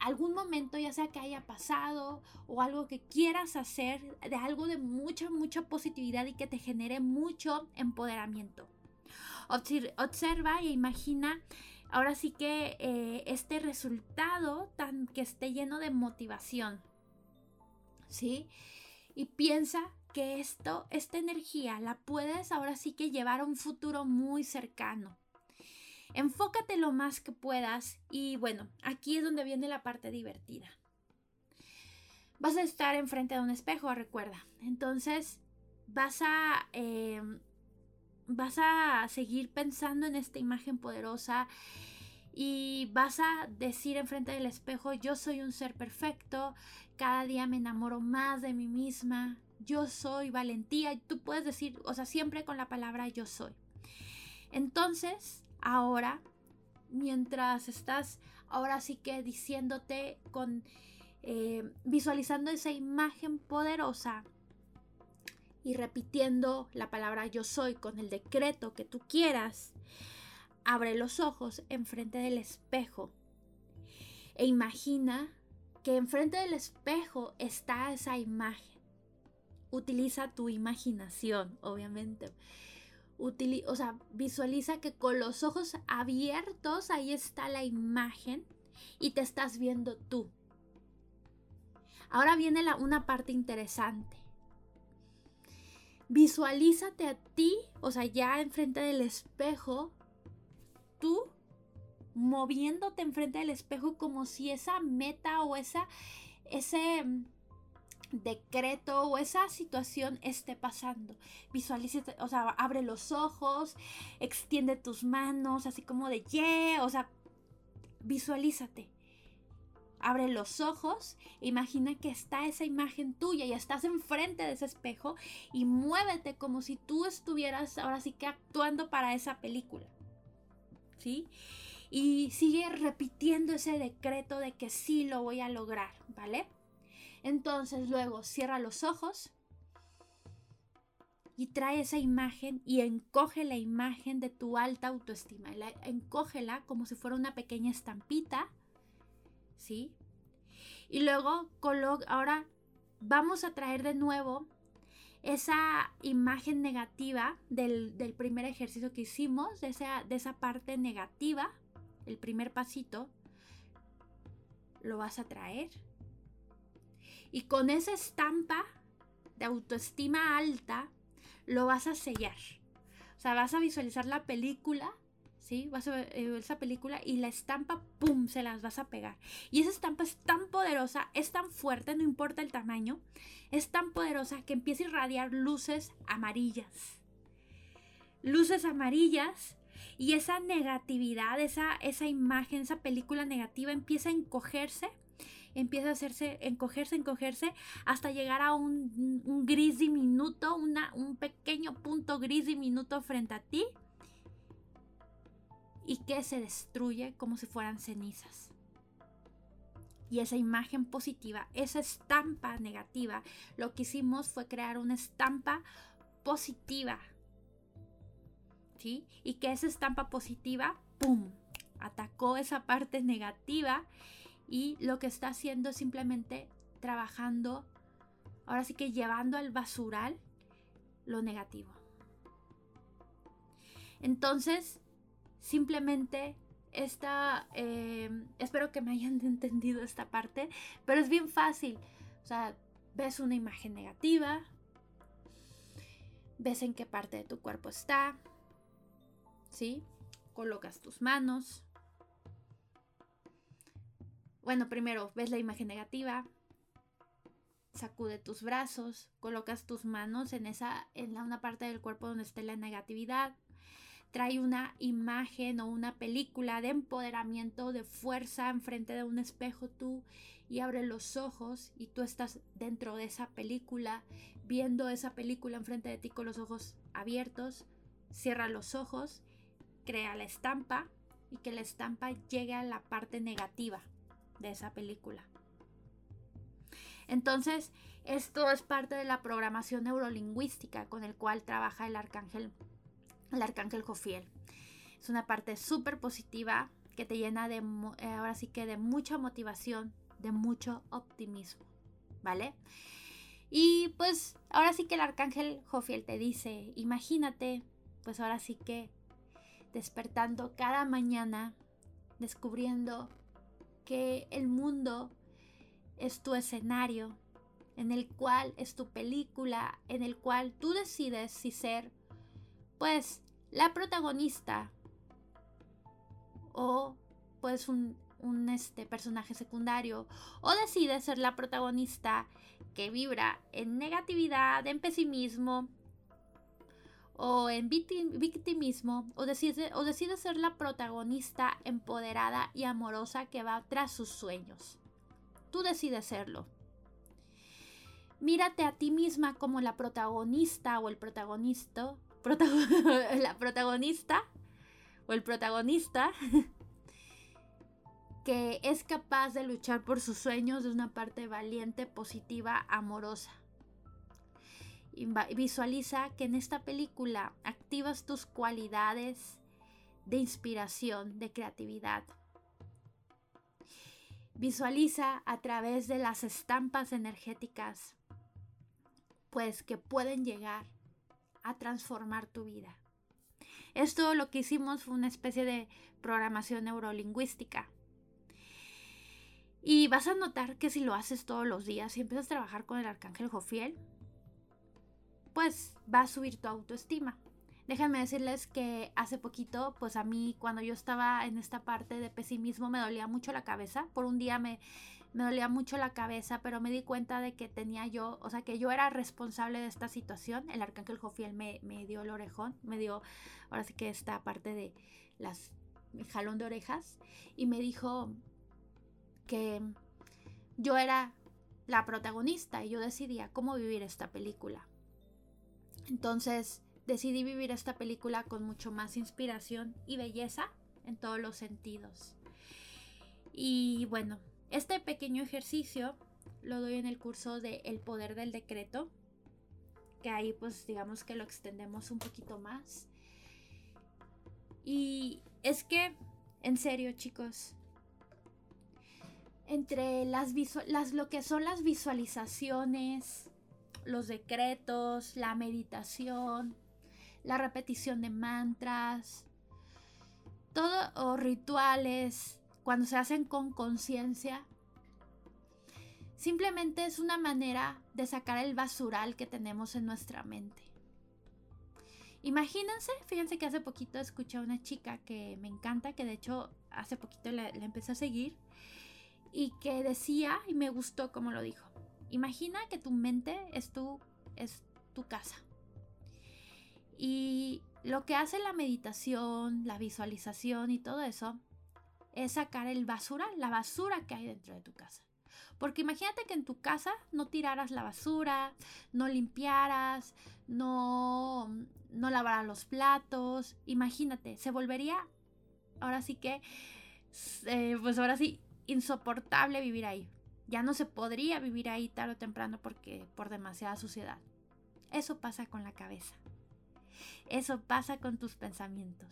algún momento, ya sea que haya pasado o algo que quieras hacer, de algo de mucha, mucha positividad y que te genere mucho empoderamiento. Observa e imagina ahora sí que eh, este resultado tan que esté lleno de motivación. ¿Sí? Y piensa que esto, esta energía la puedes ahora sí que llevar a un futuro muy cercano. Enfócate lo más que puedas y bueno, aquí es donde viene la parte divertida. Vas a estar enfrente de un espejo, recuerda. Entonces vas a, em, vas a seguir pensando en esta imagen poderosa y vas a decir enfrente del espejo, yo soy un ser perfecto, cada día me enamoro más de mí misma, yo soy valentía, y tú puedes decir, o sea, siempre con la palabra yo soy. Entonces, ahora, mientras estás ahora sí que diciéndote con, eh, visualizando esa imagen poderosa y repitiendo la palabra yo soy con el decreto que tú quieras, abre los ojos enfrente del espejo e imagina que enfrente del espejo está esa imagen. Utiliza tu imaginación, obviamente o sea, visualiza que con los ojos abiertos ahí está la imagen y te estás viendo tú. Ahora viene la, una parte interesante. Visualízate a ti, o sea, ya enfrente del espejo, tú moviéndote enfrente del espejo como si esa meta o esa, ese, decreto o esa situación esté pasando. Visualízate, o sea, abre los ojos, extiende tus manos, así como de yeah, o sea, visualízate. Abre los ojos, imagina que está esa imagen tuya y estás enfrente de ese espejo y muévete como si tú estuvieras ahora sí que actuando para esa película. ¿Sí? y sigue repitiendo ese decreto de que sí lo voy a lograr, ¿vale? Entonces luego cierra los ojos y trae esa imagen y encoge la imagen de tu alta autoestima. encógela como si fuera una pequeña estampita, ¿sí? Y luego ahora vamos a traer de nuevo esa imagen negativa del, primer ejercicio que hicimos, de esa, de esa parte negativa, el primer pasito, lo vas a traer. Y con esa estampa de autoestima alta, lo vas a sellar. O sea, vas a visualizar la película ¿sí? Vas a ver eh, esa película y la estampa, ¡pum!, se las vas a pegar. Y esa estampa es tan poderosa, es tan fuerte, no importa el tamaño, es tan poderosa que empieza a irradiar luces amarillas. Luces amarillas y esa negatividad, esa, esa imagen, esa película negativa empieza a encogerse empieza a hacerse, encogerse, encogerse, hasta llegar a un, un gris diminuto, una, un pequeño punto gris diminuto frente a ti y que se destruye como si fueran cenizas. Y esa imagen positiva, esa estampa negativa, lo que hicimos fue crear una estampa positiva. ¿Sí? Y que esa estampa positiva, ¡pum!, atacó esa parte negativa y lo que está haciendo es simplemente trabajando, ahora sí que llevando al basural lo negativo. Entonces, Simplemente esta, em, espero que me hayan [laughs] entendido esta parte, pero es bien fácil. O sea, ves una imagen negativa, ves en qué parte de tu cuerpo está, ¿sí? Colocas tus manos. Bueno, primero ves la imagen negativa, sacude tus brazos, colocas tus manos en esa en la, una parte del cuerpo donde esté la negatividad, trae una imagen o una película de empoderamiento, de fuerza enfrente de un espejo tú y abre los ojos y tú estás dentro de esa película, viendo esa película enfrente de ti con los ojos abiertos, cierra los ojos, crea la estampa y que la estampa llegue a la parte negativa de esa película. Entonces, esto es parte de la programación neurolingüística con el cual trabaja el arcángel el arcángel Jofiel. Es una parte súper positiva que te llena de, eh, ahora sí que de mucha motivación, de mucho optimismo, ¿vale? Y pues ahora sí que el arcángel Jofiel te dice, imagínate, pues ahora sí que despertando cada mañana, descubriendo que el mundo es tu escenario, en el cual es tu película, en el cual tú decides si ser pues la protagonista o pues un, este, personaje secundario o decide ser la protagonista que vibra en negatividad, en pesimismo o en victimismo o decide, o decide ser la protagonista empoderada y amorosa que va tras sus sueños. Tú decides serlo. Mírate a ti misma como la protagonista o el protagonista [laughs] la protagonista o el protagonista [laughs] que es capaz de luchar por sus sueños de una parte valiente, positiva, amorosa. Visualiza que en esta película activas tus cualidades de inspiración, de creatividad. Visualiza a través de las estampas energéticas, pues que pueden llegar a transformar tu vida. Esto lo que hicimos fue una especie de programación neurolingüística. Y vas a notar que si lo haces todos los días y empiezas a trabajar con el arcángel Jofiel, pues va a subir tu autoestima. Déjenme decirles que hace poquito, pues a mí cuando yo estaba en esta parte de pesimismo me dolía mucho la cabeza. Por un día me, me dolía mucho la cabeza, pero me di cuenta de que tenía yo, o sea, que yo era responsable de esta situación. El arcángel Jofiel me, me dio el orejón, me dio, ahora sí que esta parte de las, jalón de orejas, y me dijo que yo era la protagonista y yo decidía cómo vivir esta película. Entonces decidí vivir esta película con mucho más inspiración y belleza en todos los sentidos. Y bueno, este pequeño ejercicio lo doy en el curso de El poder del decreto, que ahí pues digamos que lo extendemos un poquito más. Y es que, en serio chicos, entre las, las lo que son las visualizaciones, los decretos, la meditación, la repetición de mantras, todo o rituales cuando se hacen con conciencia, simplemente es una manera de sacar el basural que tenemos en nuestra mente. Imagínense, fíjense que hace poquito escuché a una chica que me encanta, que de hecho hace poquito le, empecé a seguir, y que decía, y me gustó como lo dijo, imagina que tu mente es tu, es tu casa. Y lo que hace la meditación, la visualización y todo eso, es sacar el basura, la basura que hay dentro de tu casa. Porque imagínate que en tu casa no tiraras la basura, no limpiaras, no, no lavaras los platos. Imagínate, se volvería, ahora sí que, eh, pues ahora sí, insoportable vivir ahí. Ya no se podría vivir ahí tarde o temprano porque por demasiada suciedad. Eso pasa con la cabeza. Eso pasa con tus pensamientos.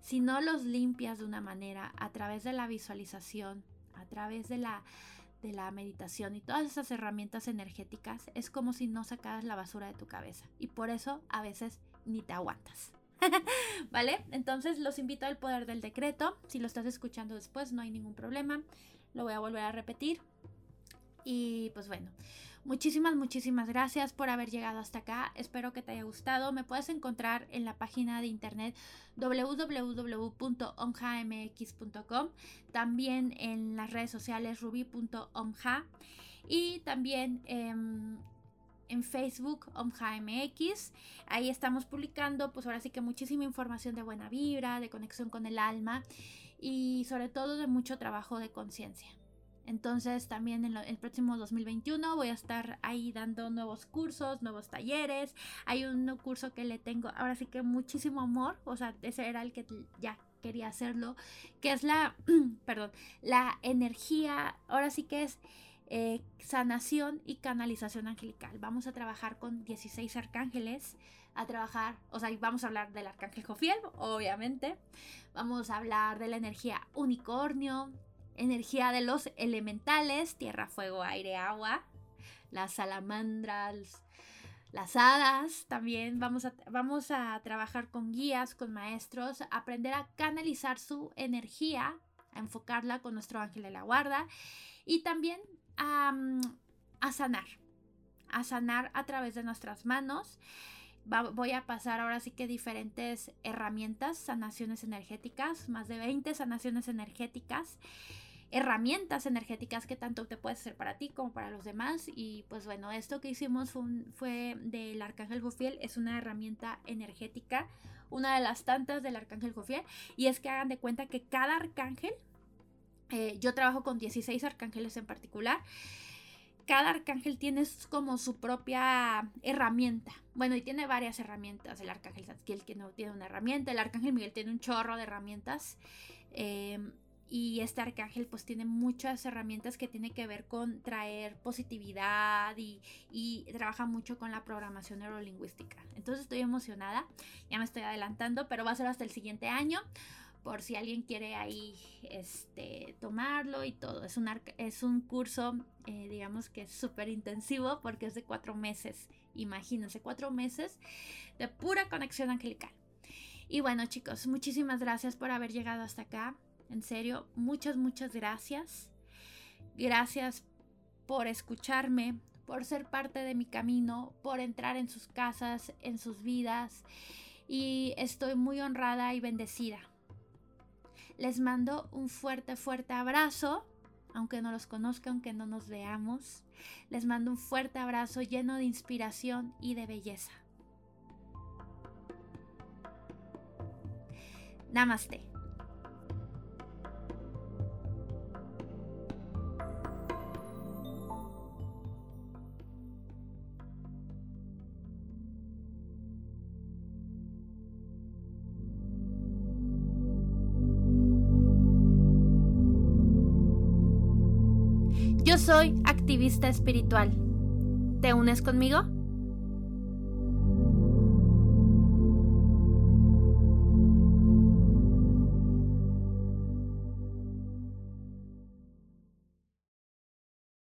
Si no los limpias de una manera a través de la visualización, a través de la de la meditación y todas esas herramientas energéticas, es como si no sacaras la basura de tu cabeza. Y por eso a veces ni te aguantas. [laughs] ¿Vale? Entonces los invito al poder del decreto. Si lo estás escuchando después, no hay ningún problema. Lo voy a volver a repetir. Y pues bueno, muchísimas, muchísimas gracias por haber llegado hasta acá. Espero que te haya gustado. Me puedes encontrar en la página de internet www.omjamx.com. También en las redes sociales ruby.omja. Y también en Facebook OmjaMX. Ahí estamos publicando, pues ahora sí que muchísima información de buena vibra, de conexión con el alma y sobre todo de mucho trabajo de conciencia. Entonces también en el próximo 2021 voy a estar ahí dando nuevos cursos, nuevos talleres. Hay un curso que le tengo ahora sí que muchísimo amor, o sea, ese era el que ya quería hacerlo, que es la, [clears throat] perdón, la energía, ahora sí que es eh, sanación y canalización angelical. Vamos a trabajar con 16 arcángeles, a trabajar, o sea, vamos a hablar del arcángel Jofiel, obviamente. Vamos a hablar de la energía unicornio, energía de los elementales, tierra, fuego, aire, agua, las salamandras, las hadas, también. Vamos a, vamos a trabajar con guías, con maestros, aprender a canalizar su energía, a enfocarla con nuestro ángel de la guarda y también a, a sanar, a sanar a través de nuestras manos. Voy a pasar ahora sí que diferentes herramientas, sanaciones energéticas, más de 20 sanaciones energéticas herramientas energéticas que tanto te puede ser para ti como para los demás. Y pues bueno, esto que hicimos fue, del Arcángel Jofiel, es una herramienta energética, una de las tantas del Arcángel Jofiel. Y es que hagan de cuenta que cada arcángel, eh, yo trabajo con 16 arcángeles en particular, cada arcángel tiene como su propia herramienta. Bueno, y tiene varias herramientas. El arcángel Zadkiel que no tiene una herramienta. El arcángel Miguel tiene un chorro de herramientas. Eh, y este arcángel pues tiene muchas herramientas que tiene que ver con traer positividad y, trabaja mucho con la programación neurolingüística. Entonces estoy emocionada, ya me estoy adelantando, pero va a ser hasta el siguiente año por si alguien quiere ahí este, tomarlo y todo. Es un, es un curso, eh, digamos que es súper intensivo porque es de cuatro meses. Imagínense, cuatro meses de pura conexión angelical. Y bueno chicos, muchísimas gracias por haber llegado hasta acá. En serio, muchas, muchas gracias. Gracias por escucharme, por ser parte de mi camino, por entrar en sus casas, en sus vidas. Y estoy muy honrada y bendecida. Les mando un fuerte, fuerte abrazo, aunque no los conozca, aunque no nos veamos. Les mando un fuerte abrazo lleno de inspiración y de belleza. Namaste. Soy activista espiritual. ¿Te unes conmigo?